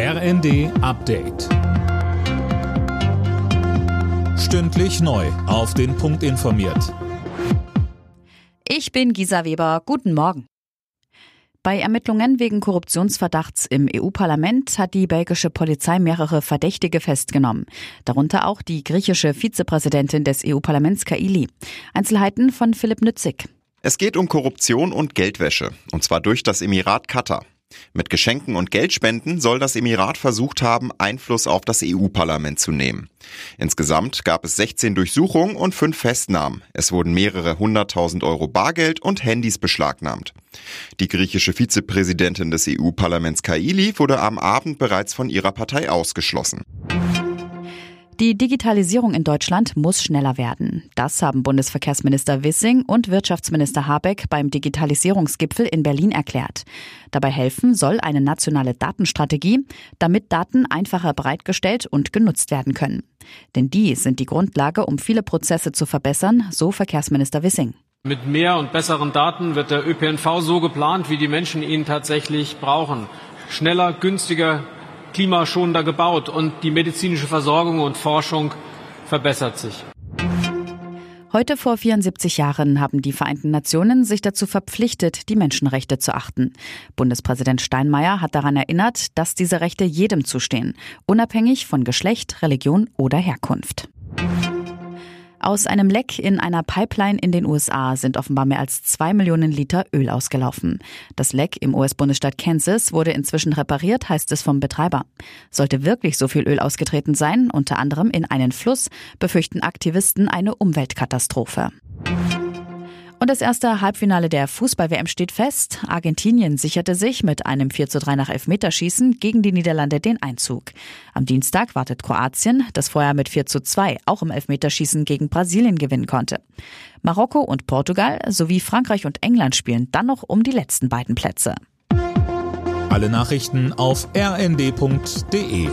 RND Update. Stündlich neu. Auf den Punkt informiert. Ich bin Gisa Weber. Guten Morgen. Bei Ermittlungen wegen Korruptionsverdachts im EU-Parlament hat die belgische Polizei mehrere Verdächtige festgenommen. Darunter auch die griechische Vizepräsidentin des EU-Parlaments Kaili. Einzelheiten von Philipp Nützig. Es geht um Korruption und Geldwäsche. Und zwar durch das Emirat Katar. Mit Geschenken und Geldspenden soll das Emirat versucht haben, Einfluss auf das EU-Parlament zu nehmen. Insgesamt gab es 16 Durchsuchungen und 5 Festnahmen. Es wurden mehrere hunderttausend Euro Bargeld und Handys beschlagnahmt. Die griechische Vizepräsidentin des EU-Parlaments Kaili wurde am Abend bereits von ihrer Partei ausgeschlossen. Die Digitalisierung in Deutschland muss schneller werden. Das haben Bundesverkehrsminister Wissing und Wirtschaftsminister Habeck beim Digitalisierungsgipfel in Berlin erklärt. Dabei helfen soll eine nationale Datenstrategie, damit Daten einfacher bereitgestellt und genutzt werden können. Denn die sind die Grundlage, um viele Prozesse zu verbessern, so Verkehrsminister Wissing. Mit mehr und besseren Daten wird der ÖPNV so geplant, wie die Menschen ihn tatsächlich brauchen. Schneller, günstiger, klimaschonender gebaut und die medizinische Versorgung und Forschung verbessert sich. Heute vor 74 Jahren haben die Vereinten Nationen sich dazu verpflichtet, die Menschenrechte zu achten. Bundespräsident Steinmeier hat daran erinnert, dass diese Rechte jedem zustehen, unabhängig von Geschlecht, Religion oder Herkunft. Aus einem Leck in einer Pipeline in den USA sind offenbar mehr als zwei Millionen Liter Öl ausgelaufen. Das Leck im US-Bundesstaat Kansas wurde inzwischen repariert, heißt es vom Betreiber. Sollte wirklich so viel Öl ausgetreten sein, unter anderem in einen Fluss, befürchten Aktivisten eine Umweltkatastrophe. Und das erste Halbfinale der Fußball-WM steht fest. Argentinien sicherte sich mit einem 4 zu 3 nach Elfmeterschießen gegen die Niederlande den Einzug. Am Dienstag wartet Kroatien, das vorher mit 4 zu 2 auch im Elfmeterschießen gegen Brasilien gewinnen konnte. Marokko und Portugal sowie Frankreich und England spielen dann noch um die letzten beiden Plätze. Alle Nachrichten auf rnd.de